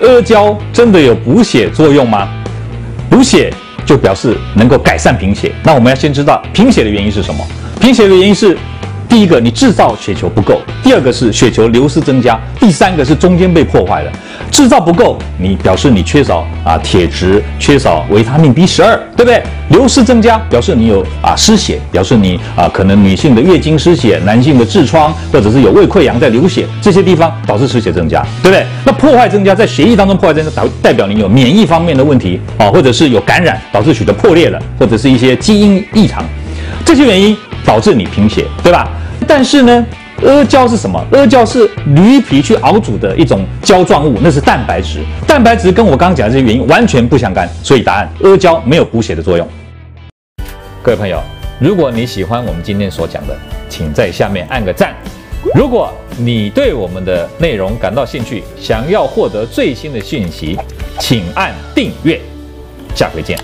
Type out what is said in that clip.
阿胶真的有补血作用吗？补血就表示能够改善贫血。那我们要先知道贫血的原因是什么？贫血的原因是。第一个，你制造血球不够；第二个是血球流失增加；第三个是中间被破坏了。制造不够，你表示你缺少啊铁质，缺少维他命 B 十二，对不对？流失增加，表示你有啊失血，表示你啊可能女性的月经失血，男性的痔疮，或者是有胃溃疡在流血，这些地方导致失血增加，对不对？那破坏增加，在血液当中破坏增加，代代表你有免疫方面的问题啊，或者是有感染导致血的破裂了，或者是一些基因异常，这些原因导致你贫血，对吧？但是呢，阿胶是什么？阿胶是驴皮去熬煮的一种胶状物，那是蛋白质。蛋白质跟我刚刚讲的这些原因完全不相干，所以答案阿胶没有补血的作用。各位朋友，如果你喜欢我们今天所讲的，请在下面按个赞。如果你对我们的内容感到兴趣，想要获得最新的讯息，请按订阅。下回见。